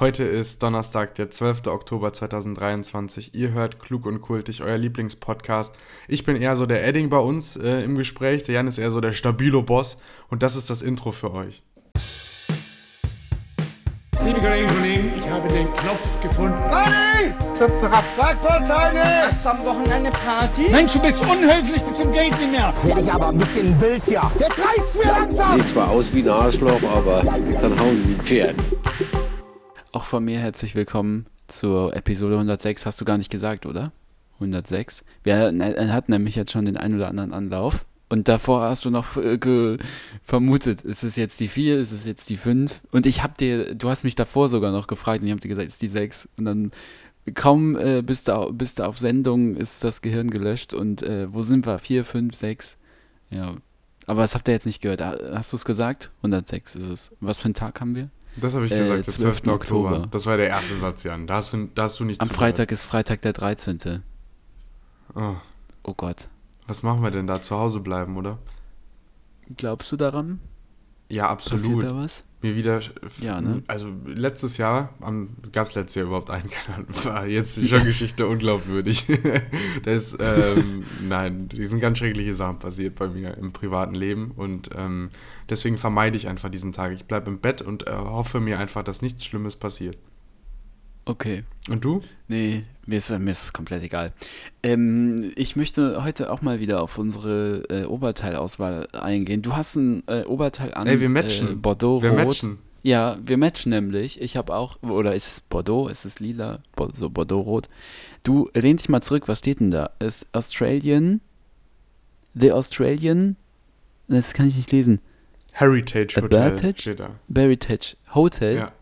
Heute ist Donnerstag, der 12. Oktober 2023. Ihr hört Klug und Kultig, euer Lieblingspodcast. Ich bin eher so der Edding bei uns äh, im Gespräch. Der Jan ist eher so der stabilo Boss. Und das ist das Intro für euch. Liebe Kolleginnen und Kollegen, ich habe den Knopf gefunden. Party! Zip, zap, Bergbauzeit! Hast du am Wochenende Party? Mensch, du bist unhöflich bis zum Geht nicht mehr. Werde ich aber ein bisschen wild hier. Jetzt reicht's mir langsam! Sieht zwar aus wie ein Arschloch, aber kann hauen wie ein Pferd. Auch von mir herzlich willkommen zur Episode 106. Hast du gar nicht gesagt, oder? 106. Wir hatten nämlich jetzt schon den einen oder anderen Anlauf. Und davor hast du noch äh, vermutet, ist es jetzt die 4, ist es jetzt die 5? Und ich hab dir, du hast mich davor sogar noch gefragt und ich hab dir gesagt, es ist die 6. Und dann kaum äh, bist, du, bist du auf Sendung, ist das Gehirn gelöscht und äh, wo sind wir? 4, 5, 6? Ja. Aber das habt ihr jetzt nicht gehört. Hast du es gesagt? 106 ist es. Was für einen Tag haben wir? Das habe ich gesagt, äh, der 12. 12. Oktober. Das war der erste Satz, Jan. Da hast du, da hast du nicht Am Freitag ist Freitag der 13. Oh. oh Gott. Was machen wir denn da? Zu Hause bleiben, oder? Glaubst du daran? Ja, absolut. Passiert da was? Mir wieder. Ja, ne? Also letztes Jahr, gab es letztes Jahr überhaupt einen Kanal? War jetzt schon. Geschichte unglaubwürdig. das, ähm, nein, die sind ganz schreckliche Sachen passiert bei mir im privaten Leben und ähm, deswegen vermeide ich einfach diesen Tag. Ich bleibe im Bett und äh, hoffe mir einfach, dass nichts Schlimmes passiert. Okay. Und du? Nee, mir ist, mir ist es komplett egal. Ähm, ich möchte heute auch mal wieder auf unsere äh, Oberteilauswahl eingehen. Du hast ein äh, Oberteil an. Ey, wir matchen. Äh, Bordeaux wir Rot. Matchen. Ja, wir matchen nämlich. Ich habe auch, oder ist es Bordeaux, ist es lila, so Bordeaux Rot. Du lehn dich mal zurück, was steht denn da? Ist Australian, The Australian, das kann ich nicht lesen. Heritage Hotel. Heritage? Heritage Hotel? Ja.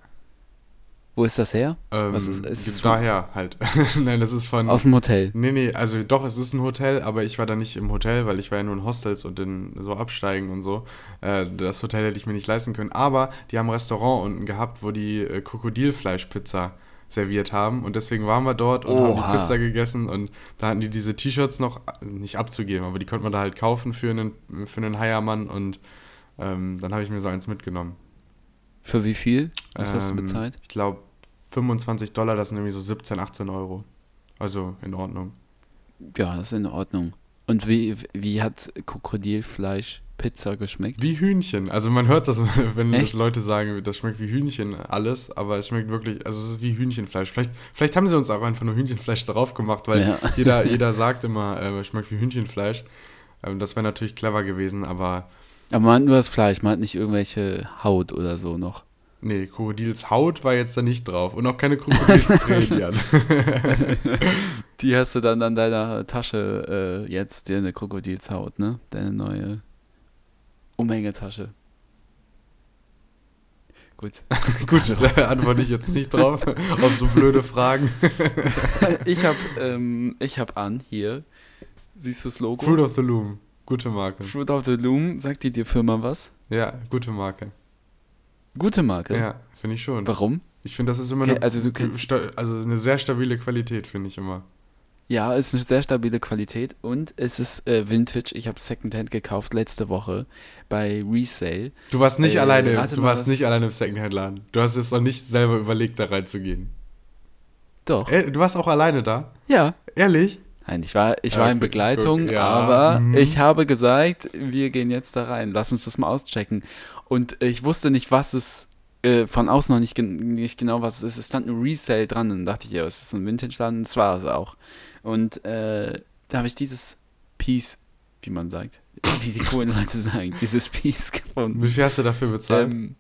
Wo ist das her? Ähm, Was ist, ist es daher halt. Nein, das ist von. Aus dem Hotel. Nee, nee, also doch, es ist ein Hotel, aber ich war da nicht im Hotel, weil ich war ja nur in Hostels und in so Absteigen und so. Äh, das Hotel hätte ich mir nicht leisten können. Aber die haben ein Restaurant unten gehabt, wo die äh, Krokodilfleischpizza serviert haben. Und deswegen waren wir dort und Oha. haben die Pizza gegessen und da hatten die diese T-Shirts noch also nicht abzugeben, aber die konnte man da halt kaufen für einen, für einen Heiermann und ähm, dann habe ich mir so eins mitgenommen. Für wie viel? Was ähm, hast du bezahlt? Ich glaube 25 Dollar, das sind irgendwie so 17, 18 Euro. Also in Ordnung. Ja, das ist in Ordnung. Und wie, wie hat Krokodilfleisch Pizza geschmeckt? Wie Hühnchen. Also man hört das, wenn das Leute sagen, das schmeckt wie Hühnchen alles, aber es schmeckt wirklich, also es ist wie Hühnchenfleisch. Vielleicht, vielleicht haben sie uns auch einfach nur Hühnchenfleisch drauf gemacht, weil ja. jeder, jeder sagt immer, äh, es schmeckt wie Hühnchenfleisch. Ähm, das wäre natürlich clever gewesen, aber aber man hat nur das Fleisch, man hat nicht irgendwelche Haut oder so noch. Nee, Krokodilshaut war jetzt da nicht drauf. Und auch keine Krokodilsträhnchen. die hast du dann an deiner Tasche äh, jetzt, deine Krokodilshaut, ne? Deine neue Umhängetasche. Gut. Gut, da antworte ich jetzt nicht drauf, auf so blöde Fragen. ich habe ähm, hab an, hier, siehst du das Logo? Fruit of the Loom. Gute Marke. Fruit of the Loom, sagt dir die Firma was? Ja, gute Marke. Gute Marke? Ja, finde ich schon. Warum? Ich finde, das ist immer eine, also du kennst, also eine sehr stabile Qualität, finde ich immer. Ja, es ist eine sehr stabile Qualität und es ist äh, Vintage. Ich habe Secondhand gekauft letzte Woche bei Resale. Du warst nicht äh, alleine, du warst nicht alleine im Secondhand-Laden. Du hast es noch nicht selber überlegt, da reinzugehen. Doch. Äh, du warst auch alleine da? Ja. Ehrlich? Nein, ich war, ich war in Begleitung, ja. aber mhm. ich habe gesagt, wir gehen jetzt da rein, lass uns das mal auschecken. Und ich wusste nicht, was es äh, von außen noch nicht, nicht genau, was es ist. Es stand ein Resale dran und dann dachte ich, ja, es ist ein Vintage-Laden, das war es auch. Und äh, da habe ich dieses Piece, wie man sagt, wie die coolen Leute sagen, dieses Piece gefunden. Wie viel hast du dafür bezahlt? Ähm,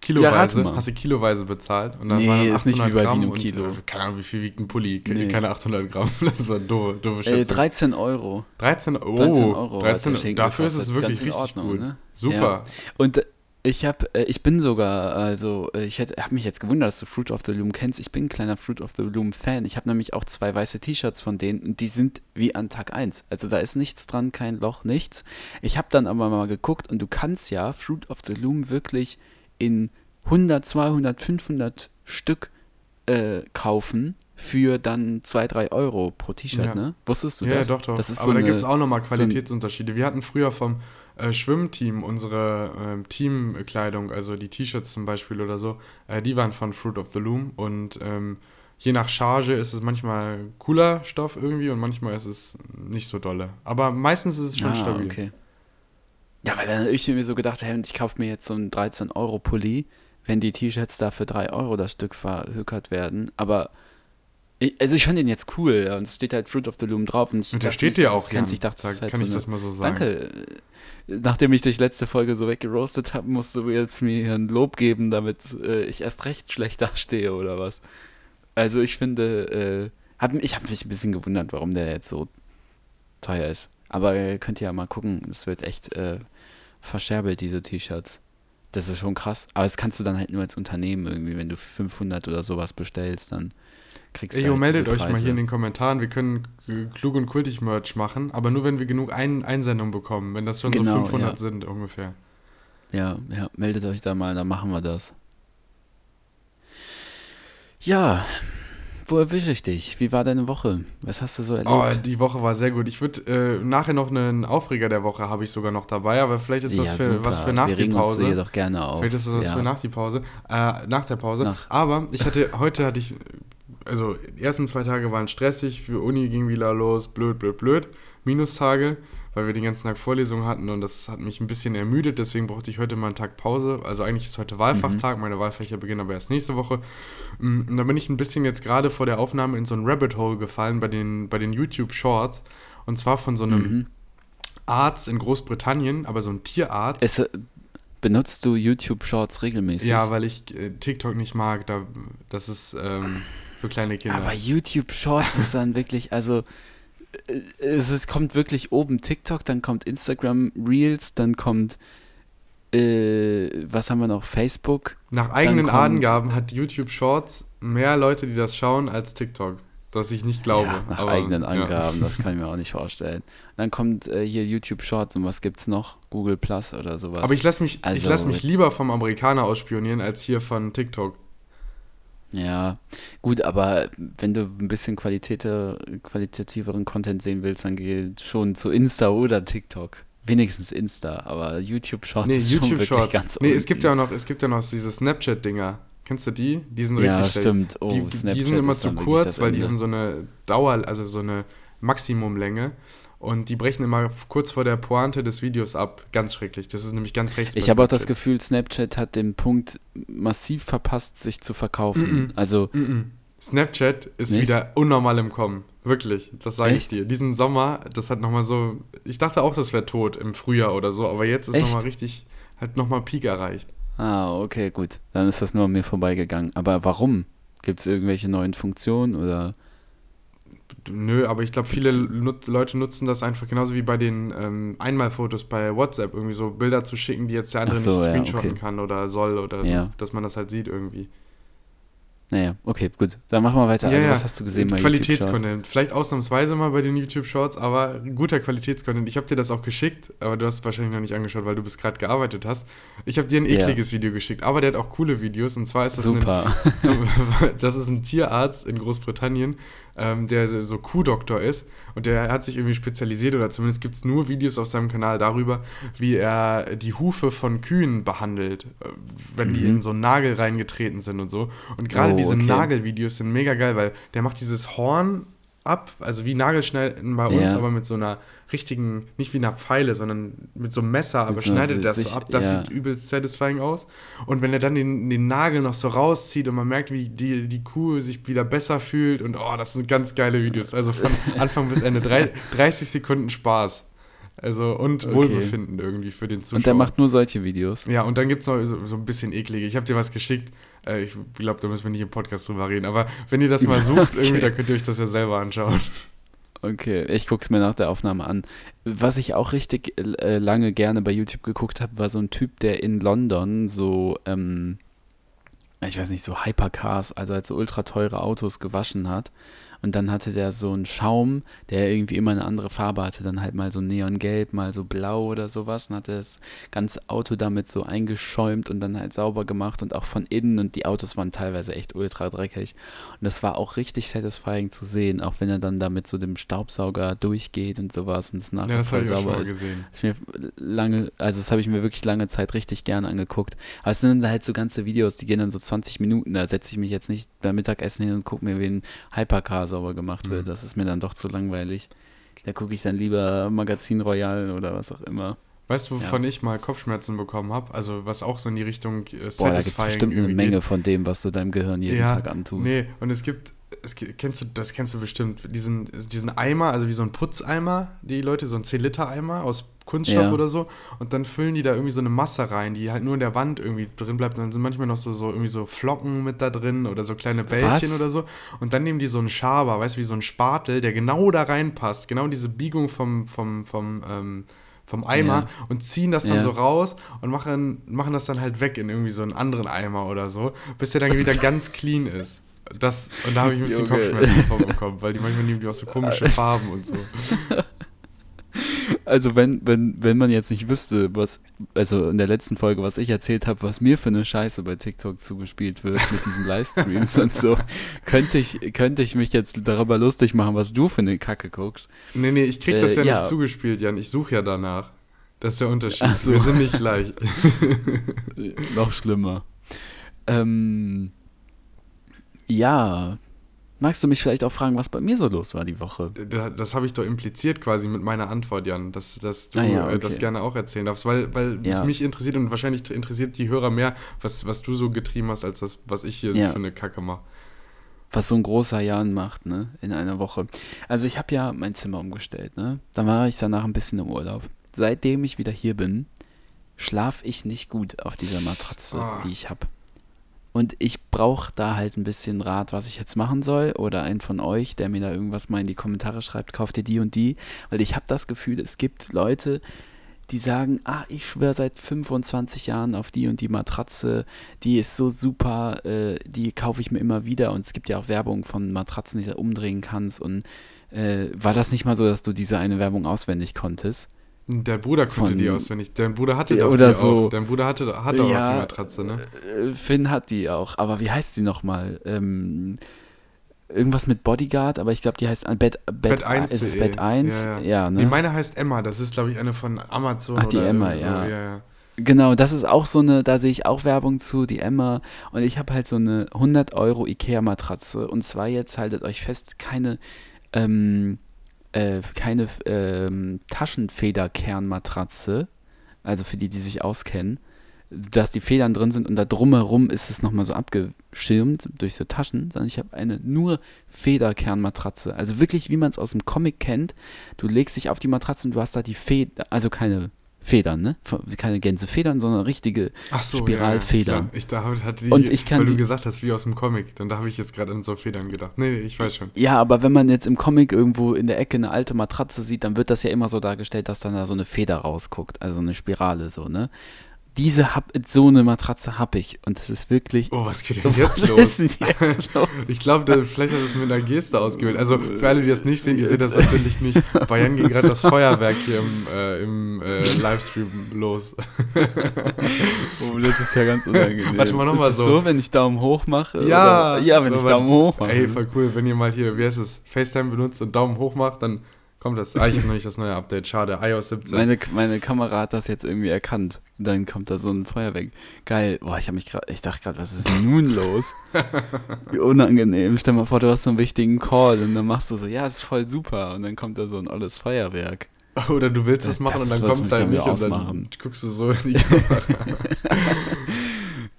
Kiloweise? Ja, hast du kiloweise bezahlt? Und dann nee, waren ist nicht wie bei Gramm Vino Kilo. Und, äh, keine Ahnung, wie viel wiegt ein Pulli? Nee. Keine 800 Gramm. Das war doofe, doofe Schätzung. Äh, 13 Euro. 13, oh, 13 Euro. 13, dafür ist es wirklich richtig Ordnung, gut. Ne? Super. Ja. Und ich habe, äh, ich bin sogar, also äh, ich habe mich jetzt gewundert, dass du Fruit of the Loom kennst. Ich bin ein kleiner Fruit of the Loom Fan. Ich habe nämlich auch zwei weiße T-Shirts von denen und die sind wie an Tag 1. Also da ist nichts dran, kein Loch, nichts. Ich habe dann aber mal geguckt und du kannst ja Fruit of the Loom wirklich in 100, 200, 500 Stück äh, kaufen für dann 2, 3 Euro pro T-Shirt, Ja. ne? Wusstest du Ja, das? doch, doch. Das ist Aber so da gibt es auch nochmal Qualitätsunterschiede. Wir hatten früher vom äh, Schwimmteam unsere ähm, Teamkleidung, also die T-Shirts zum Beispiel oder so, äh, die waren von Fruit of the Loom und ähm, je nach Charge ist es manchmal cooler Stoff irgendwie und manchmal ist es nicht so dolle. Aber meistens ist es schon ah, stabil. okay. Ja, weil dann hab ich mir so gedacht, hey, ich kaufe mir jetzt so einen 13-Euro-Pulli, wenn die T-Shirts da für 3 Euro das Stück verhökert werden. Aber, ich, also ich fand den jetzt cool. Und es steht halt Fruit of the Loom drauf. Und, ich Und der dachte steht dir auch. Jan. Ich dachte, Sag- halt kann so ich das mal so sagen? Danke. Nachdem ich dich letzte Folge so weggeroastet habe, musst du jetzt mir ein Lob geben, damit äh, ich erst recht schlecht dastehe oder was. Also ich finde, äh, hab, ich habe mich ein bisschen gewundert, warum der jetzt so teuer ist. Aber ihr könnt ja mal gucken, es wird echt äh, verscherbelt, diese T-Shirts. Das ist schon krass. Aber das kannst du dann halt nur als Unternehmen irgendwie, wenn du 500 oder sowas bestellst, dann kriegst du Ey, jo, halt meldet euch mal hier in den Kommentaren. Wir können klug und kultig Merch machen, aber nur wenn wir genug ein Einsendungen bekommen, wenn das schon so Genau, 500 ja. sind ungefähr. Ja, ja, meldet euch da mal, dann machen wir das. Ja, wo erwische ich dich? Wie war deine Woche? Was hast du so erlebt? Oh, die Woche war sehr gut. Ich würde äh, nachher noch einen Aufreger der Woche habe ich sogar noch dabei, aber vielleicht ist das Ja, für, was für nach Wir die regen uns Pause. doch gerne auf. Vielleicht ist das was ja. für nach die Pause, äh, nach der Pause. Nach. Aber ich hatte heute hatte ich also die ersten zwei Tage waren stressig, für Uni ging wieder los, blöd, blöd, blöd. Minustage, weil wir den ganzen Tag Vorlesungen hatten und das hat mich ein bisschen ermüdet, deswegen brauchte ich heute mal einen Tag Pause. Also eigentlich ist heute Wahlfachtag, Mhm. meine Wahlfächer beginnen aber erst nächste Woche. Mm, Und da bin ich ein bisschen jetzt gerade vor der Aufnahme in so ein Rabbit Hole gefallen bei den, bei den YouTube Shorts. Und zwar von so einem Mhm. Arzt in Großbritannien, aber so ein Tierarzt. Es, äh, benutzt du YouTube Shorts regelmäßig? ja, weil ich äh, TikTok nicht mag. Da, das ist ähm, für kleine Kinder. Aber YouTube Shorts ist dann wirklich, also äh, es ist, kommt wirklich oben TikTok, dann kommt Instagram Reels, dann kommt äh, was haben wir noch? Facebook. Nach eigenen Angaben hat YouTube Shorts mehr Leute, die das schauen, als TikTok. Was ich nicht glaube. Ja, nach aber, eigenen ja. Angaben, das kann ich mir auch nicht vorstellen. Dann kommt äh, hier YouTube Shorts und was gibt's noch? Google Plus oder sowas. Aber ich lasse mich, ich Also- lass mich lieber vom Amerikaner ausspionieren, als hier von TikTok. Ja, gut, aber wenn du ein bisschen qualitativeren Content sehen willst, dann geh schon zu Insta oder TikTok. Wenigstens Insta, aber YouTube Shorts Nee, ist schon YouTube wirklich Shorts. ganz Nee, es gibt ja unten. noch, es gibt ja noch diese Snapchat-Dinger. Kennst du die? Die sind Ja, richtig schlecht. stimmt. Oh, die, die Snapchat sind immer zu wirklich kurz, weil die haben so eine Dauer, also so eine Maximumlänge. Und die brechen immer kurz vor der Pointe des Videos ab. Ganz schrecklich. Das ist nämlich ganz rechts. Ich habe auch das. Gefühl, Snapchat hat den Punkt massiv verpasst, sich zu verkaufen. Mhm. Also, Mhm. Snapchat ist Nicht? wieder unnormal im Kommen. Wirklich, das sage ich dir. Diesen Sommer, das hat nochmal so. Ich dachte auch, das wäre tot im Frühjahr oder so, aber jetzt ist nochmal richtig, hat nochmal Peak erreicht. ah, okay, gut. Dann ist das nur an mir vorbeigegangen. Aber warum? Gibt es irgendwelche neuen Funktionen oder? Nö, aber ich glaube, viele nut Leute nutzen das einfach genauso wie bei den ähm, Einmalfotos bei WhatsApp, irgendwie so Bilder zu schicken, die jetzt der andere so, nicht ja, screenshotten okay. kann oder soll oder Ja. dass man das halt sieht irgendwie. Naja, okay, gut. Dann machen wir weiter. also, was hast du gesehen bei? Qualitätscontent. Vielleicht ausnahmsweise mal bei den YouTube Shorts, aber guter Qualitätscontent. Ich habe dir das auch geschickt, aber du hast es wahrscheinlich noch nicht angeschaut, weil du bis gerade gearbeitet hast. Ich habe dir ein Ja. ekliges Video geschickt, aber der hat auch coole Videos und zwar ist das ein, Super. zum, das ist ein Tierarzt in Großbritannien, ähm, der so Kuhdoktor ist und der hat sich irgendwie spezialisiert oder zumindest gibt es nur Videos auf seinem Kanal darüber, wie er die Hufe von Kühen behandelt, äh, wenn die Mhm. in so einen Nagel reingetreten sind und so. Und gerade Oh, diese okay. Nagelvideos sind mega geil, weil der macht dieses Horn ab, also wie Nagelschneiden bei uns, Ja. aber mit so einer richtigen, nicht wie einer Pfeile, sondern mit so einem Messer, aber so schneidet das sich- so ab. Das ja. sieht übelst satisfying aus. Und wenn er dann den, den Nagel noch so rauszieht und man merkt, wie die, die Kuh sich wieder besser fühlt und oh, das sind ganz geile Videos. Also von Anfang bis Ende. Drei, 30 Sekunden Spaß. Also und Okay. Wohlbefinden irgendwie für den Zuschauer. Und der macht nur solche Videos. Ja, und dann gibt es noch so, so ein bisschen eklige. Ich habe dir was geschickt. Äh, ich glaube, da müssen wir nicht im Podcast drüber reden. Aber wenn ihr das mal sucht, Okay. irgendwie, da könnt ihr euch das ja selber anschauen. Okay, ich guck's mir nach der Aufnahme an. Was ich auch richtig äh, lange gerne bei YouTube geguckt habe, war so ein Typ, der in London so, ähm, ich weiß nicht, so Hypercars, also halt so ultra teure Autos gewaschen hat. Und dann hatte der so einen Schaum, der irgendwie immer eine andere Farbe hatte. Dann halt mal so neongelb, mal so blau oder sowas. Und hatte das ganze Auto damit so eingeschäumt und dann halt sauber gemacht und auch von innen. Und die Autos waren teilweise echt ultra dreckig. Und das war auch richtig satisfying zu sehen, auch wenn er dann damit so dem Staubsauger durchgeht und sowas und es nachher Ja, voll sauber ist. gesehen. Das mir lange, also das habe ich mir wirklich lange Zeit richtig gerne angeguckt. Aber es sind halt so ganze Videos, die gehen dann so 20 Minuten. Da setze ich mich jetzt nicht beim Mittagessen hin und gucke mir, wie ein Hypercar sauber gemacht wird. Mhm. Das ist mir dann doch zu langweilig. Da gucke ich dann lieber Magazin Royal oder was auch immer. Weißt du, wovon ich mal Kopfschmerzen bekommen habe? Also was auch so in die Richtung äh, Boah, da gibt bestimmt eine Menge von dem, was du deinem Gehirn jeden ja, Tag antust. Nee, und es gibt, es kennst du, das kennst du bestimmt, diesen, diesen Eimer, also wie so ein Putzeimer, die Leute, so ein 10-Liter-Eimer aus Kunststoff Ja. oder so. Und dann füllen die da irgendwie so eine Masse rein, die halt nur in der Wand irgendwie drin bleibt. Und dann sind manchmal noch so, so irgendwie so Flocken mit da drin oder so kleine Bällchen Was? oder so. Und dann nehmen die so einen Schaber, weißt du, wie so ein Spatel, der genau da reinpasst, genau in diese Biegung vom, vom, vom, ähm, vom Eimer Ja. und ziehen das dann Ja. so raus und machen, machen das dann halt weg in irgendwie so einen anderen Eimer oder so, bis der dann wieder ganz clean ist. Das, und da habe ich ein bisschen Junge. Kopfschmerzen von bekommen, weil die manchmal nehmen die auch so komische Farben und so. Also wenn, wenn, wenn man jetzt nicht wüsste, was, also in der letzten Folge, was ich erzählt habe, was mir für eine Scheiße bei TikTok zugespielt wird mit diesen Livestreams und so, könnte ich, könnte ich mich jetzt darüber lustig machen, was du für eine Kacke guckst. Nee, nee, ich krieg das Äh, ja, ja. nicht zugespielt, Jan. Ich suche ja danach. Das ist der Unterschied. So. Wir sind nicht gleich. Noch schlimmer. Ähm, ja, magst du mich vielleicht auch fragen, was bei mir so los war die Woche? Das, das habe ich doch impliziert quasi mit meiner Antwort, Jan, dass, dass du Ah ja, äh, das okay. gerne auch erzählen darfst, weil, weil Ja. es mich interessiert und wahrscheinlich interessiert die Hörer mehr, was, was du so getrieben hast, als das, was ich hier Ja. für eine Kacke mache. was so ein großer Jan macht, ne, in einer Woche. Also ich habe ja mein Zimmer umgestellt, ne. Dann war ich danach ein bisschen im Urlaub. Seitdem ich wieder hier bin, schlafe ich nicht gut auf dieser Matratze, Ah. die ich habe. Und ich brauche da halt ein bisschen Rat, was ich jetzt machen soll. Oder einen von euch, der mir da irgendwas mal in die Kommentare schreibt, kauft ihr die und die. Weil ich habe das Gefühl, es gibt Leute, die sagen, ah, ich schwöre seit 25 Jahren auf die und die Matratze, die ist so super, äh, die kaufe ich mir immer wieder. Und es gibt ja auch Werbung von Matratzen, die du umdrehen kannst. Und äh, war das nicht mal so, dass du diese eine Werbung auswendig konntest? Dein Bruder konnte Von- die auswendig. Dein Bruder hatte doch oder die so. auch. Dein Bruder hatte, hatte auch Ja. die Matratze, ne? Äh, Finn hat die auch, aber wie heißt die nochmal? Ähm, irgendwas mit Bodyguard, aber ich glaube, die heißt Bett, Bett, Bett 1. Ist es Bett 1? Ja, ja. Ja, ne? Nee, meine heißt Emma. Das ist, glaube ich, eine von Amazon Ach, die Emma. So. ja, ja. Genau, das ist auch so eine, da sehe ich auch Werbung zu, die Emma. Und ich habe halt so eine 100 Euro Ikea-Matratze. Und zwar jetzt, haltet euch fest, keine, ähm, äh, keine ähm, Taschenfederkernmatratze. Also für die, die sich auskennen. Dass die Federn drin sind und da drumherum ist es nochmal so abgeschirmt durch so Taschen, sondern ich habe eine nur Federkernmatratze. Also wirklich, wie man es aus dem Comic kennt. Du legst dich auf die Matratze und du hast da die Feder, also keine Federn, ne? Keine Gänsefedern, sondern richtige Ach so, Spiralfedern. Ja, ich da hatte die, Und ich kann weil du die- gesagt hast, wie aus dem Comic. Dann da habe ich jetzt gerade an so Federn gedacht. Nee, nee, ich weiß schon. Ja, aber wenn man jetzt im Comic irgendwo in der Ecke eine alte Matratze sieht, dann wird das ja immer so dargestellt, dass dann da so eine Feder rausguckt, also eine Spirale so, ne? Diese hab, so eine Matratze habe ich und es ist wirklich. Oh, was geht denn jetzt los? jetzt los? Ich glaube, vielleicht hat es mit einer Geste ausgewählt. Also für alle, die das nicht sehen, ihr seht das natürlich nicht. Bei Jan ging gerade das Feuerwerk hier im, äh, im äh, Livestream los. Oh, das ist ja ganz unangenehm. Warte mal, noch Ist mal es so. so, wenn ich Daumen hoch mache? Ja, Oder? Ja, wenn ich aber- Daumen hoch mache. Ey, voll cool, wenn ihr mal hier, wie heißt es, FaceTime benutzt und Daumen hoch macht, dann kommt das. Ah, ich habe noch nicht das neue Update. Schade, iOS 17. Meine, meine Kamera hat das jetzt irgendwie erkannt. Und dann kommt da so ein Feuerwerk. Geil. Boah, ich habe mich gerade, ich dachte gerade, was ist nun los? Wie unangenehm. Stell mal vor, du hast so einen wichtigen Call und dann machst du so, ja, ist voll super. Und dann kommt da so ein alles Feuerwerk. Oder du willst es Das- machen und dann kommt es halt nicht und dann guckst du so in die Kamera.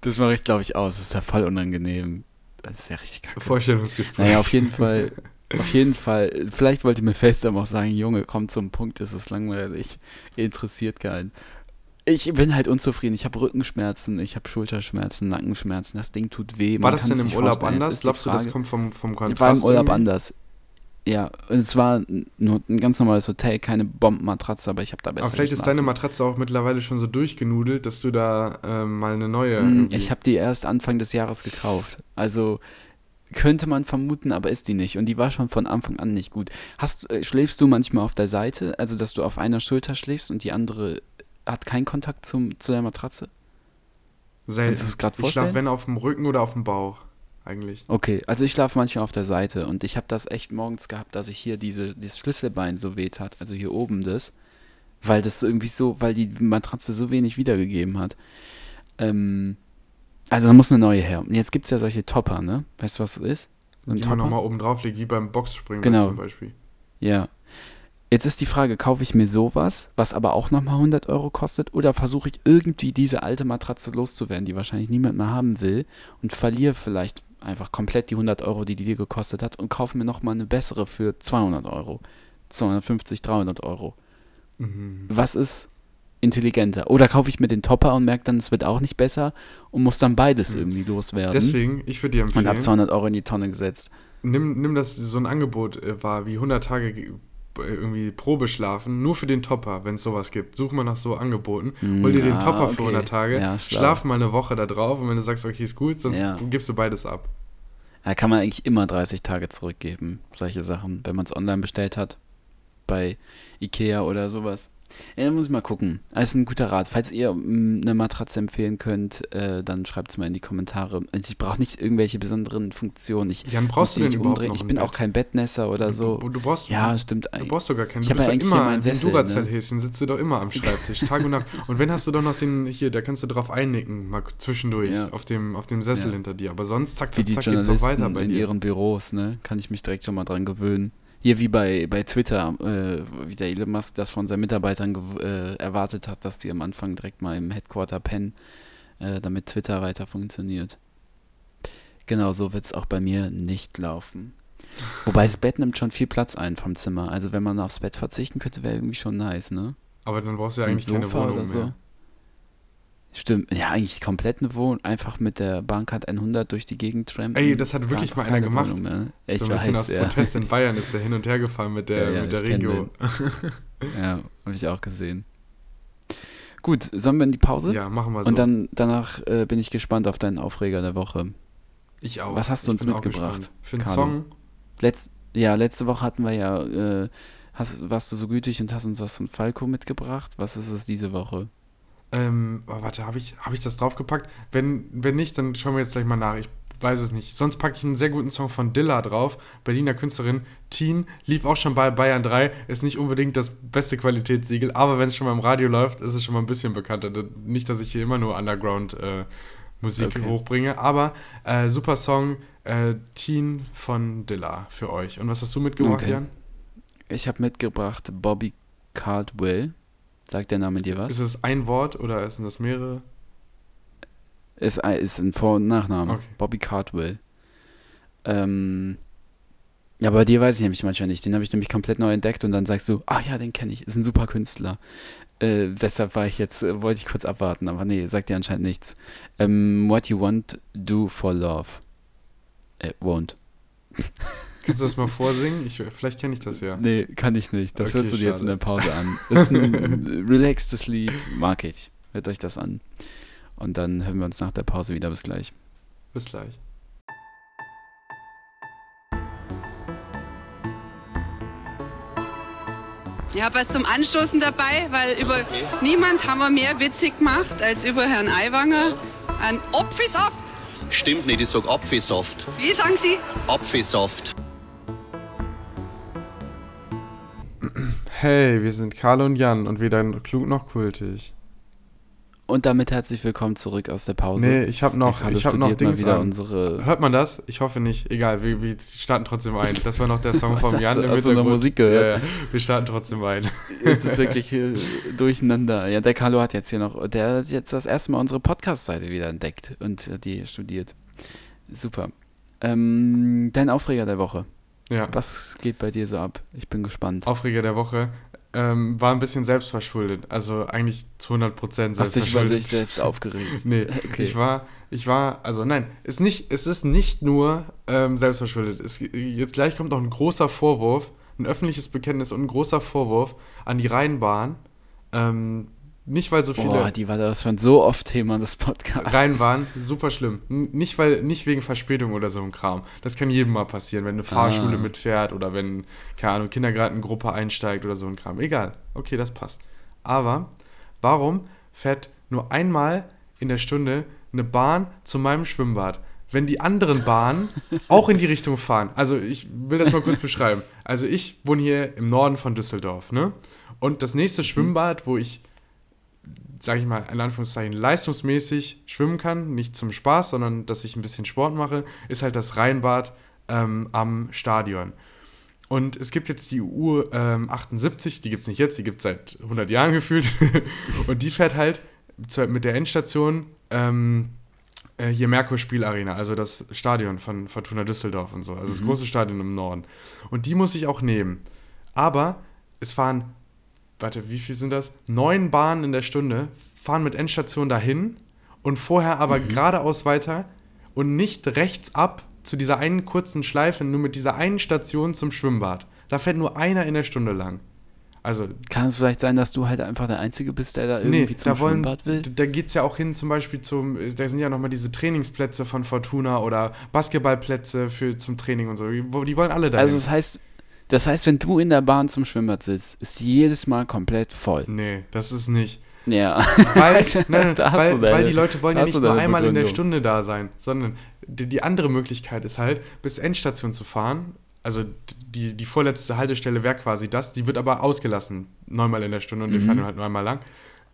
Das mache ich, glaube ich, aus. Das ist ja voll unangenehm. Das ist ja richtig kacke. Vorstellungsgespräch. Naja, auf jeden Fall, auf jeden Fall, vielleicht wollte mir FaceTime auch sagen, Junge, komm zum Punkt, es ist langweilig, interessiert keinen. Ich bin halt unzufrieden, ich habe Rückenschmerzen, ich habe Schulterschmerzen, Nackenschmerzen, das Ding tut weh. War man das denn im Urlaub anders? Glaubst du, das kommt vom, vom Kontrast? war im Urlaub irgendwie? anders. Ja, und es war nur ein ganz normales Hotel, keine Bombenmatratze, aber ich habe da besser Aber vielleicht ist deine geschlafen. Matratze auch mittlerweile schon so durchgenudelt, dass du da ähm, mal eine neue. Mm, Ich habe die erst Anfang des Jahres gekauft. Also könnte man vermuten, aber ist die nicht. Und die war schon von Anfang an nicht gut. Hast, äh, schläfst du manchmal auf der Seite, also dass du auf einer Schulter schläfst und die andere hat keinen Kontakt zum, zu der Matratze? Selten. Grad ich schlafe, wenn auf dem Rücken oder auf dem Bauch, eigentlich. Okay, also ich schlafe manchmal auf der Seite und ich habe das echt morgens gehabt, dass ich hier diese, dieses Schlüsselbein so weht hat, also hier oben das, weil das irgendwie so, weil die Matratze so wenig wiedergegeben hat. Ähm, also da muss eine neue her. Und jetzt gibt es ja solche Topper, ne? Weißt du, was das ist? So ein Die man Topper? nochmal oben drauf legt, wie beim Boxspringen Genau. zum Beispiel. Ja. Jetzt ist die Frage, kaufe ich mir sowas, was aber auch nochmal 100 Euro kostet, oder versuche ich irgendwie diese alte Matratze loszuwerden, die wahrscheinlich niemand mehr haben will, und verliere vielleicht einfach komplett die 100 Euro, die die dir gekostet hat, und kaufe mir nochmal eine bessere für 200 Euro, 250, 300 Euro. Mhm. Was ist intelligenter? Oder kaufe ich mir den Topper und merke dann, es wird auch nicht besser und muss dann beides irgendwie loswerden. Deswegen, ich würde dir und habe empfehlen, 200 Euro in die Tonne gesetzt. nimm, nimm das, so ein Angebot äh, war wie 100 Tage ge- irgendwie Probe schlafen, nur für den Topper, wenn es sowas gibt. Such mal nach so Angeboten. Hol dir den ja, Topper für okay. 100 Tage, Ja, schlaf mal eine Woche da drauf und wenn du sagst, okay, ist gut, sonst Ja. gibst du beides ab. Da kann man eigentlich immer 30 Tage zurückgeben, solche Sachen, wenn man es online bestellt hat, bei Ikea oder sowas. Ja, da muss ich mal gucken. Das ist ein guter Rat. Falls ihr mm, eine Matratze empfehlen könnt, äh, dann schreibt es mal in die Kommentare. Also ich brauche nicht irgendwelche besonderen Funktionen. Ich Jan, brauchst du denn nicht umdrehen. Ich bin Bett? auch kein Bettnässer oder so. Du, du brauchst, ja, stimmt. Du brauchst doch gar keinen. Ich Du hab bist ja immer im Sessel, ne? Duracell-Häschen, sitzt du doch immer am Schreibtisch, Tag und Nacht. Und wenn hast du doch noch den, hier, da kannst du drauf einnicken, mal zwischendurch, Ja. auf, dem, auf dem Sessel Ja. hinter dir. Aber sonst, zack, zack, zack, geht's Journalisten weiter bei in dir. ihren Büros, ne? Kann ich mich direkt schon mal dran gewöhnen. Hier wie bei, bei Twitter, äh, wie der Elon Musk das von seinen Mitarbeitern äh, erwartet hat, dass die am Anfang direkt mal im Headquarter pennen, äh, damit Twitter weiter funktioniert. Genau, so wird es auch bei mir nicht laufen. Wobei das Bett nimmt schon viel Platz ein vom Zimmer. Also wenn man aufs Bett verzichten könnte, wäre irgendwie schon nice, ne? Aber dann brauchst du ja So eigentlich keine Sofa Wohnung oder so. Stimmt, ja, eigentlich komplett eine Wohnung, einfach mit der Bahncard 100 durch die Gegend trampen. Ey, das hat wirklich mal einer gemacht. Wohnung. Ich so ein bisschen weiß, aus ja. Protest in Bayern ist er hin und her gefahren mit der, Ja, ja, mit der Regio. Ja, habe ich auch gesehen. Gut, sollen wir in die Pause? Ja, machen wir so. Und dann danach äh, bin ich gespannt auf deinen Aufreger der Woche. ich auch. was hast du Ich uns mitgebracht. Für einen? Song, Letz, ja, letzte Woche hatten wir ja, äh, hast, warst du so gütig und hast uns was von Falco mitgebracht. Was ist es diese Woche? Ähm, oh, warte, habe ich, hab ich das draufgepackt? Wenn, wenn nicht, dann schauen wir jetzt gleich mal nach. Ich weiß es nicht. Sonst packe ich einen sehr guten Song von Dilla drauf. Berliner Künstlerin. Teen lief auch schon bei Bayern 3. Ist nicht unbedingt das beste Qualitätssiegel, aber wenn es schon mal im Radio läuft, ist es schon mal ein bisschen bekannter. Nicht, dass ich hier immer nur Underground äh, Musik Okay. hochbringe, aber äh, super Song äh, Teen von Dilla für euch. Und was hast du mitgebracht, Okay. Jan? Ich habe mitgebracht Bobby Caldwell. Sagt der Name dir was? Ist es ein Wort oder sind das mehrere? Ist, ein- ist ein Vor- und Nachname. Okay. Bobby Cardwell. Ähm, ja, bei dir weiß ich nämlich manchmal nicht. Den habe ich nämlich komplett neu entdeckt und dann sagst du, ah ja, den kenne ich. Ist ein super Künstler. Äh, deshalb war ich jetzt, äh, wollte ich kurz abwarten, aber nee, sagt dir anscheinend nichts. Ähm, what you want, do for love. Äh, won't. Kannst du das mal vorsingen? Ich, vielleicht kenne ich das ja. Nee, kann ich nicht. Das Okay, hörst du dir jetzt in schade. der Pause an. Das ist ein relaxtes Lied, mag ich. Hört euch das an. Und dann hören wir uns nach der Pause wieder. Bis gleich. Bis gleich. Ich habe was zum Anstoßen dabei, weil über niemand haben wir mehr witzig gemacht als über Herrn Aiwanger. Ein Opfisaft. Stimmt nicht, ich sag Apfelsaft. Wie sagen Sie? Apfelsaft. Hey, wir sind Carlo und Jan und weder klug noch kultig. Und damit herzlich willkommen zurück aus der Pause. Nee, ich habe noch, ich hab noch Dings wieder an. unsere. Hört man das? Ich hoffe nicht. Egal, wir, wir starten trotzdem ein. Das war noch der Song hast Jan du- im hast du Hintergrund. Musik gehört? Ja, ja. Wir starten trotzdem ein. Es ist wirklich äh, durcheinander. Ja, der Carlo hat jetzt hier noch, der hat jetzt das erste Mal unsere Podcast-Seite wieder entdeckt und äh, die studiert. Super. Ähm, dein Aufreger der Woche. Ja. Was geht bei dir so ab? Ich bin gespannt. Aufreger der Woche ähm, war ein bisschen selbstverschuldet. Also eigentlich zu 100 Prozent Hast dich über selbstverschuldet. sich selbst aufgeregt? Nee, Okay. ich war, ich war, also nein, ist nicht, es ist nicht nur ähm, selbstverschuldet. Es, jetzt gleich kommt noch ein großer Vorwurf, ein öffentliches Bekenntnis und ein großer Vorwurf an die Rheinbahn, ähm, nicht weil so viele Boah, die war das schon so oft Thema des Podcasts. rein waren, super schlimm. Nicht, weil, nicht wegen Verspätung oder so ein Kram. Das kann jedem mal passieren, wenn eine Fahrschule Ah. mitfährt oder wenn, keine Ahnung, Kindergartengruppe einsteigt oder so ein Kram. Egal. Okay, das passt. Aber warum fährt nur einmal in der Stunde eine Bahn zu meinem Schwimmbad? Wenn die anderen Bahnen auch in die Richtung fahren. Also ich will das mal kurz beschreiben. Also ich wohne hier im Norden von Düsseldorf, ne? Und das nächste Schwimmbad, wo ich sage ich mal, in Anführungszeichen leistungsmäßig schwimmen kann, nicht zum Spaß, sondern dass ich ein bisschen Sport mache, ist halt das Rheinbad ähm, am Stadion. Und es gibt jetzt die U78, die gibt es nicht jetzt, die gibt es seit 100 Jahren gefühlt. und die fährt halt zu, mit der Endstation ähm, äh, hier Merkur Spielarena, also das Stadion von Fortuna Düsseldorf und so, also das große Stadion im Norden. Und die muss ich auch nehmen. Aber es fahren, warte, wie viel sind das? Neun Bahnen in der Stunde, fahren mit Endstation dahin und vorher aber geradeaus weiter und nicht rechts ab zu dieser einen kurzen Schleife, nur mit dieser einen Station zum Schwimmbad. Da fährt nur einer in der Stunde lang. Also Kann es vielleicht sein, dass du halt einfach der Einzige bist, der da irgendwie Nee, zum da wollen, Schwimmbad will? da geht es ja auch hin, zum Beispiel zum, da sind ja nochmal diese Trainingsplätze von Fortuna oder Basketballplätze für, zum Training und so. Die, wollen alle dahin. Also das heißt, das heißt, wenn du in der Bahn zum Schwimmbad sitzt, ist jedes Mal komplett voll. nee, das ist nicht. Ja. Weil, nein, weil, weil die Leute wollen ja nicht nur einmal in der Begründung. Stunde da sein, sondern die, die andere Möglichkeit ist halt, bis Endstation zu fahren. Also die, die vorletzte Haltestelle wäre quasi das, die wird aber ausgelassen, neunmal in der Stunde und die Mhm. fahren halt nur einmal lang.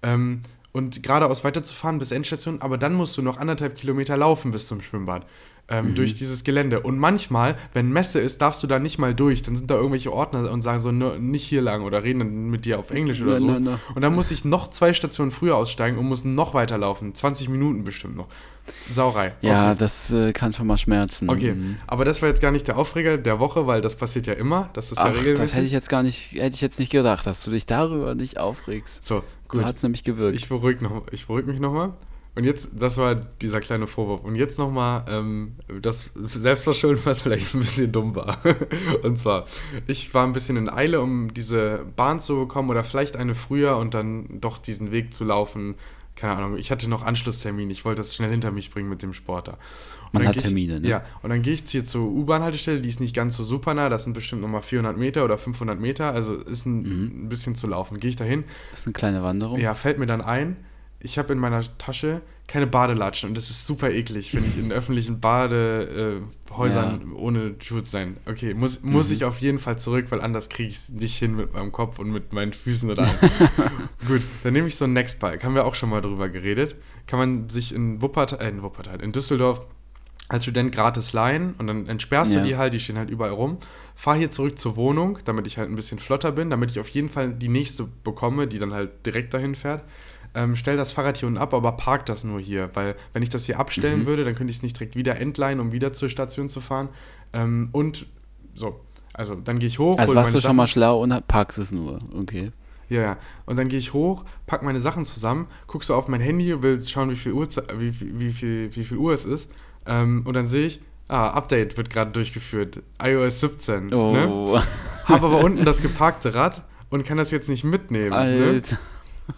Ähm, und geradeaus weiterzufahren bis Endstation, aber dann musst du noch anderthalb Kilometer laufen bis zum Schwimmbad. Ähm, Mhm. Durch dieses Gelände. Und manchmal, wenn Messe ist, darfst du da nicht mal durch. Dann sind da irgendwelche Ordner und sagen so, "No, nicht hier lang oder reden dann mit dir auf Englisch oder No, so. no, no. Und dann muss ich noch zwei Stationen früher aussteigen und muss noch weiterlaufen. 20 Minuten bestimmt noch. Sauerei. Ja, Okay. das äh, kann schon mal schmerzen. Okay, aber das war jetzt gar nicht der Aufreger der Woche, weil das passiert ja immer. Das ist ja Ach, regelmäßig. das hätte ich jetzt gar nicht, hätte ich jetzt nicht gedacht, dass du dich darüber nicht aufregst. so, gut. So hat es nämlich gewirkt. Ich beruhige noch, ich beruhig mich nochmal. Und jetzt, das war dieser kleine Vorwurf. Und jetzt nochmal ähm, das Selbstverschulden, was vielleicht ein bisschen dumm war. und zwar, ich war ein bisschen in Eile, um diese Bahn zu bekommen oder vielleicht eine früher und dann doch diesen Weg zu laufen. Keine Ahnung, ich hatte noch Anschlusstermin. Ich wollte das schnell hinter mich bringen mit dem Sport da. Und Man dann hat geh ich, Termine, ne? Ja, und dann gehe ich hier zur U-Bahn-Haltestelle, die ist nicht ganz so super nah, das sind bestimmt nochmal 400 Meter oder 500 Meter, also ist ein, Mhm. ein bisschen zu laufen. Gehe ich da hin, das ist eine kleine Wanderung. ja, fällt mir dann ein, ich habe in meiner Tasche keine Badelatschen und das ist super eklig, finde ich, in öffentlichen Badehäusern ohne Schuhe zu sein. Okay, muss, muss ich auf jeden Fall zurück, weil anders kriege ich es nicht hin mit meinem Kopf und mit meinen Füßen oder. Gut, dann nehme ich so einen Nextbike, haben wir auch schon mal drüber geredet. Kann man sich in Wuppertal, äh, in Wuppertal, in Düsseldorf als Student gratis leihen und dann entsperrst Ja. du die halt, die stehen halt überall rum. Fahr hier zurück zur Wohnung, damit ich halt ein bisschen flotter bin, damit ich auf jeden Fall die nächste bekomme, die dann halt direkt dahin fährt. Ähm, stell das Fahrrad hier unten ab, aber park das nur hier, weil wenn ich das hier abstellen Mhm. würde, dann könnte ich es nicht direkt wieder entleihen, um wieder zur Station zu fahren. Ähm, und so, also dann gehe ich hoch. Also warst du schon mal schlau und packst es nur. Okay. Ja, ja. Und dann gehe ich hoch, pack meine Sachen zusammen, guck so auf mein Handy, will schauen, wie viel Uhr, wie, wie, viel, wie viel Uhr es ist. Ähm, und dann sehe ich, ah, Update wird gerade durchgeführt. iOS 17. Ne? Oh, Hab aber unten das geparkte Rad und kann das jetzt nicht mitnehmen. Ne? Alter. Mir,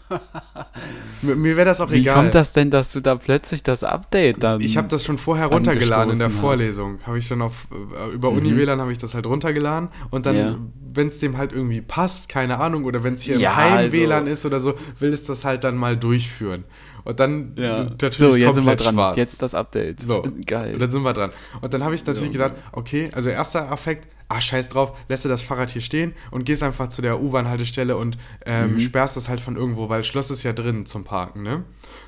mir wäre das auch Wie egal. kommt das denn, dass du da plötzlich das Update dann. Ich habe das schon vorher runtergeladen in der. Vorlesung. Habe ich dann auf äh, über Mhm. Uni-WLAN habe ich das halt runtergeladen und dann, Ja. wenn es dem halt irgendwie passt, keine Ahnung, oder wenn es hier Ja, im Heim also- ist oder so, will es das halt dann mal durchführen. Und dann Ja. natürlich so, jetzt sind wir dran. schwarz. Jetzt das Update. So, Geil. Und dann sind wir dran. Und dann habe ich natürlich Ja. gedacht, okay, also erster Affekt, ah, scheiß drauf, lässt du das Fahrrad hier stehen und gehst einfach zu der U-Bahn-Haltestelle und ähm, Mhm. sperrst das halt von irgendwo, weil Schloss ist ja drin zum Parken, ne?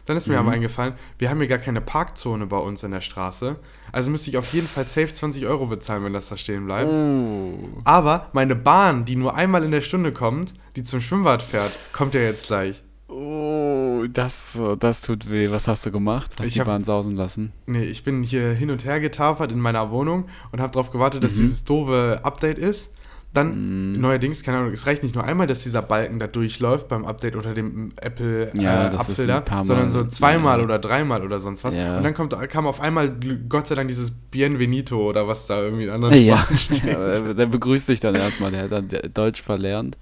Dann ist mir Mhm. aber eingefallen, wir haben hier gar keine Parkzone bei uns in der Straße. Also müsste ich auf jeden Fall safe 20 Euro bezahlen, wenn das da stehen bleibt. Oh. Aber meine Bahn, die nur einmal in der Stunde kommt, die zum Schwimmbad fährt, kommt ja jetzt gleich. Oh, das, das tut weh. Was hast du gemacht? Hast Ich die hab- Bahn sausen lassen? Nee, ich bin hier hin und her getapert in meiner Wohnung und habe darauf gewartet, Mhm. dass dieses doofe Update ist. Dann neuerdings, keine Ahnung, es reicht nicht nur einmal, dass dieser Balken da durchläuft beim Update unter dem Apple Ja, äh, Apfel ein da, sondern so zweimal ja. oder dreimal oder sonst was. Ja. Und dann kommt, kam auf einmal, Gott sei Dank, dieses Bienvenido oder was da irgendwie in anderen Ja, Sprachen steht. der, der begrüßt dich dann erstmal. Der hat dann Deutsch verlernt.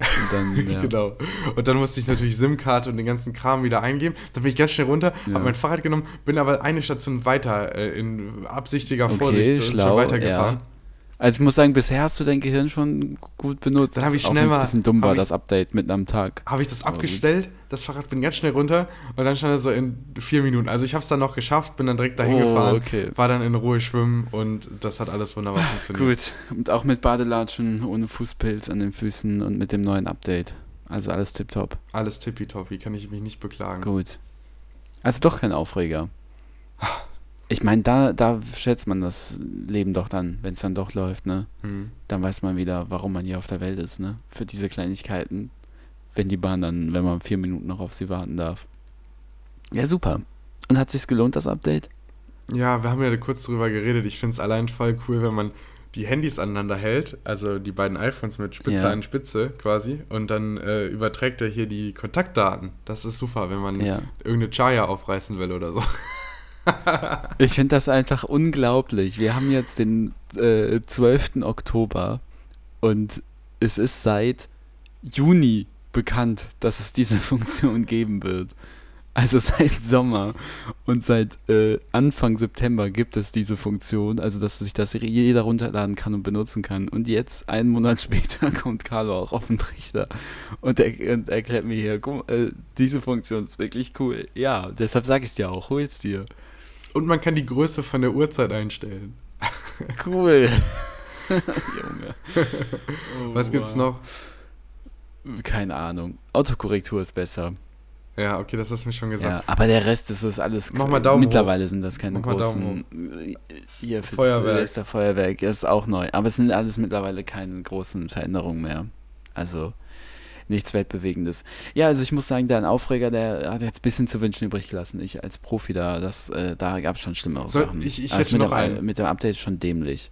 Und dann, ja. Genau. Und dann musste ich natürlich SIM-Karte und den ganzen Kram wieder eingeben. Dann bin ich ganz schnell runter, Ja. habe mein Fahrrad genommen, bin aber eine Station weiter äh, in absichtiger Okay, Vorsicht und schlau, schon weitergefahren. ja. Also ich muss sagen, bisher hast du dein Gehirn schon gut benutzt. Dann hab ich auch schnell wenn's mal- ein bisschen dumm war, ich- das Update mitten am Tag. Habe ich das Aber gut. abgestellt, das Fahrrad, bin ganz schnell runter und dann stand er so in vier Minuten. Also ich habe es dann noch geschafft, bin dann direkt dahin Oh, gefahren, okay. war dann in Ruhe schwimmen und das hat alles wunderbar funktioniert. Gut. Und auch mit Badelatschen, ohne Fußpilz an den Füßen und mit dem neuen Update. Also alles tipptopp. Alles tippitoppi, kann ich mich nicht beklagen. Gut. Also doch kein Aufreger. Ich meine, da, da schätzt man das Leben doch dann, wenn es dann doch läuft, ne? Hm. Dann weiß man wieder, warum man hier auf der Welt ist, ne? Für diese Kleinigkeiten. Wenn die Bahn dann, wenn man vier Minuten noch auf sie warten darf. Ja, super. Und hat sich's gelohnt, das Update? Ja, wir haben ja kurz drüber geredet. Ich finde es allein voll cool, wenn man die Handys aneinander hält, also die beiden iPhones mit Spitze Ja. an Spitze quasi, und dann äh, überträgt er hier die Kontaktdaten. Das ist super, wenn man Ja. irgendeine Chaya aufreißen will oder so. Ich finde das einfach unglaublich. Wir haben jetzt den äh, 12. Oktober und es ist seit Juni bekannt, dass es diese Funktion geben wird. Also seit Sommer und seit äh, Anfang September gibt es diese Funktion, also dass sich das jeder runterladen kann und benutzen kann. Und jetzt, einen Monat später, kommt Carlo auch auf den Trichter und, er, und erklärt mir hier, guck, äh, diese Funktion ist wirklich cool. Ja, deshalb sage ich es dir auch, hol's dir. Und man kann die Größe von der Uhrzeit einstellen. Cool. Junge. Oh, Was gibt's wow. noch? Keine Ahnung. Autokorrektur ist besser. Ja, okay, das hast du mir schon gesagt. Ja, aber der Rest ist das alles. Mach mal Daumen Mittlerweile sind das keine Mach mal großen. Hier für Feuerwerk. Silvester Feuerwerk ist auch neu. Aber es sind alles mittlerweile keine großen Veränderungen mehr. Also nichts Weltbewegendes. Ja, also ich muss sagen, der Aufreger, der hat jetzt ein bisschen zu wünschen übrig gelassen. Ich als Profi da, das, äh, da gab es schon schlimmere So, Sachen. ich- ich hätte mit noch der, einen. Mit dem Update schon dämlich.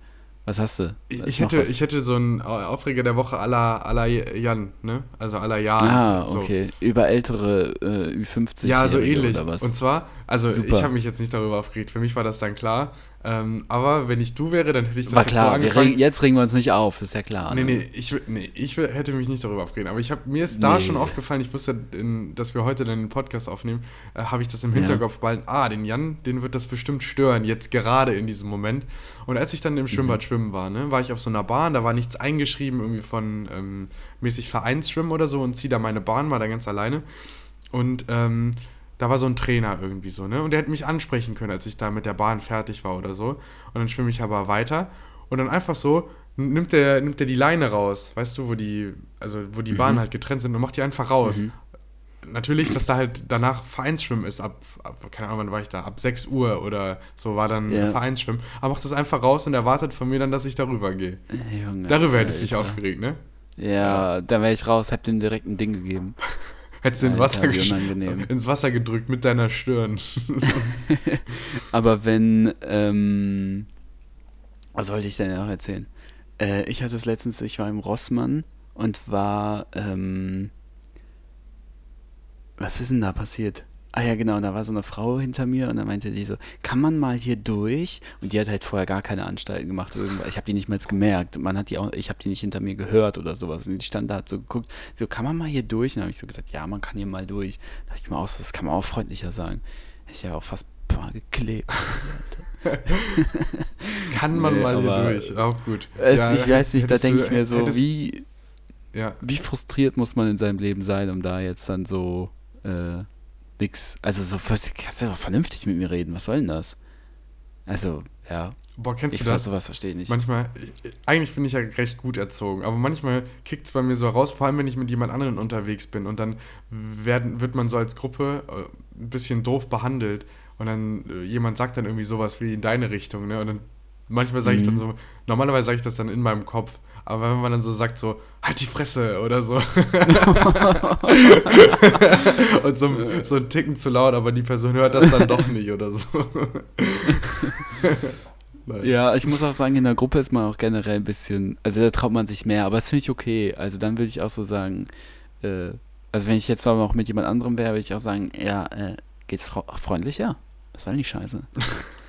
Was hast du? Ich, Ist ich, hätte, was? ich hätte so einen Aufreger der Woche à la, Jan, ne? Also la Jan. Ah, so. okay. Über ältere äh, Ü50. Ja, so ähnlich. Oder was? Und zwar, also Super. ich habe mich jetzt nicht darüber aufgeregt. Für mich war das dann klar. Ähm, aber wenn ich du wäre, dann hätte ich das War jetzt klar, so angefangen. regen, jetzt regen wir uns nicht auf, ist ja klar. Nee, ne? nee, ich, nee, ich hätte mich nicht darüber aufgeregt. Aber ich hab, mir ist da Nee. schon aufgefallen, ich wusste, in, dass wir heute dann den Podcast aufnehmen, äh, habe ich das im Ja. Hinterkopf behalten. Ah, den Jan, den wird das bestimmt stören, jetzt gerade in diesem Moment. Und als ich dann im Schwimmbad Mhm. schwimmen war, ne, war ich auf so einer Bahn, da war nichts eingeschrieben, irgendwie von ähm, mäßig Vereinsschwimmen oder so und ziehe da meine Bahn, war da ganz alleine. Und ähm, da war so ein Trainer irgendwie so, ne? Und der hätte mich ansprechen können, als ich da mit der Bahn fertig war oder so. Und dann schwimme ich aber weiter. Und dann einfach so nimmt der, nimmt der die Leine raus, weißt du, wo die, also wo die Bahnen halt getrennt sind und macht die einfach raus. Natürlich, dass da halt danach Vereinsschwimmen ist, ab, ab, keine Ahnung, wann war ich da, ab 6 Uhr oder so war dann Ja. Vereinsschwimmen. Aber macht das einfach raus und erwartet von mir dann, dass ich darüber gehe. Junge, Darüber hättest du dich aufgeregt, ne? Ja, da wäre ich raus, hab dem direkt ein Ding gegeben. Hättest du in Wasser ins Wasser gedrückt mit deiner Stirn. Aber wenn, ähm, was wollte ich denn noch erzählen? Äh, ich hatte es letztens, ich war im Rossmann und war, ähm, was ist denn da passiert? Ah ja, genau, da war so eine Frau hinter mir und da meinte die so, kann man mal hier durch? Und die hat halt vorher gar keine Anstalten gemacht. Irgendwas. Ich habe die nicht mal gemerkt. Man hat die auch, ich habe die nicht hinter mir gehört oder sowas. Und die stand da, hat so geguckt, so, kann man mal hier durch? Und dann habe ich so gesagt, ja, man kann hier mal durch. Da dachte ich mir auch, so, das kann man auch freundlicher sagen. Ich habe auch fast boah, geklebt. Kann man Nee, mal hier durch. Auch gut. Es, Ja, ich weiß nicht, da denke ich mir so, hättest- wie, Ja. wie frustriert muss man in seinem Leben sein, um da jetzt dann so äh, nix. Also so kannst du doch vernünftig mit mir reden, was soll denn das? Also, ja. Boah, kennst Ich du das? sowas verstehe ich nicht. Manchmal, ich- eigentlich bin ich ja recht gut erzogen, aber manchmal kickt es bei mir so raus, vor allem wenn ich mit jemand anderen unterwegs bin und dann werden, wird man so als Gruppe äh, ein bisschen doof behandelt und dann äh, jemand sagt dann irgendwie sowas wie in deine Richtung, ne? Und dann manchmal sage ich dann Mhm. so, normalerweise sage ich das dann in meinem Kopf, aber wenn man dann so sagt so, halt die Fresse oder so. und so, so ein Ticken zu laut, aber die Person hört das dann doch nicht oder so. Ja, ich muss auch sagen, in der Gruppe ist man auch generell ein bisschen, also da traut man sich mehr, aber das finde ich okay. Also dann würde ich auch so sagen, äh, also wenn ich jetzt auch noch mit jemand anderem wäre, würde ich auch sagen, ja, äh, geht's freundlicher? Was soll die Scheiße?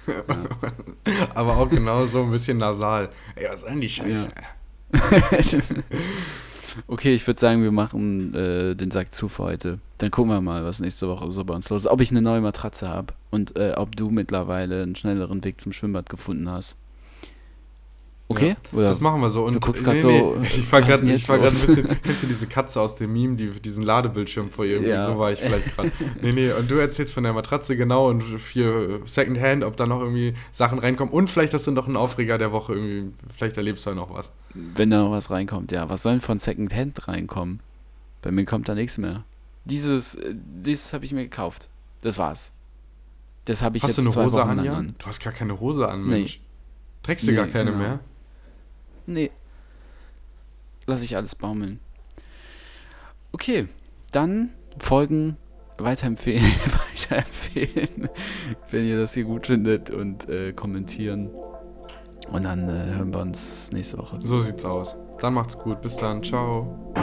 Aber auch genau so ein bisschen nasal. Ey, was soll denn die Scheiße? Okay, ich würde sagen, wir machen äh, den Sack zu für heute. Dann gucken wir mal, was nächste Woche so bei uns los ist. Ob ich eine neue Matratze habe und äh, ob du mittlerweile einen schnelleren Weg zum Schwimmbad gefunden hast. Okay? Oder? Das machen wir so. Und Du guckst grad so, ich war was gerade denn ich war gerade ein bisschen. Kennst du diese Katze aus dem Meme, die diesen Ladebildschirm vor ihr? irgendwie? Ja. So war ich vielleicht gerade. Nee, nee, und du erzählst von der Matratze genau und für Secondhand, ob da noch irgendwie Sachen reinkommen. Und vielleicht hast du noch einen Aufreger der Woche irgendwie. Vielleicht erlebst du ja noch was. Wenn da noch was reinkommt, ja. Was soll denn von Secondhand reinkommen? Bei mir kommt da nichts mehr. Dieses, äh, dieses habe ich mir gekauft. Das war's. Das habe ich hast jetzt du eine zwei Hose Wochen an, Jan? an. Du hast gar keine Hose an, Nee. Mensch. Trägst du Nee, gar keine genau. mehr? Nee. Lass ich alles baumeln. Okay, dann folgen, weiterempfehlen, weiterempfehlen, wenn ihr das hier gut findet und äh, kommentieren. Und dann äh, hören wir uns nächste Woche. So sieht's aus. Dann macht's gut. Bis dann. Ciao.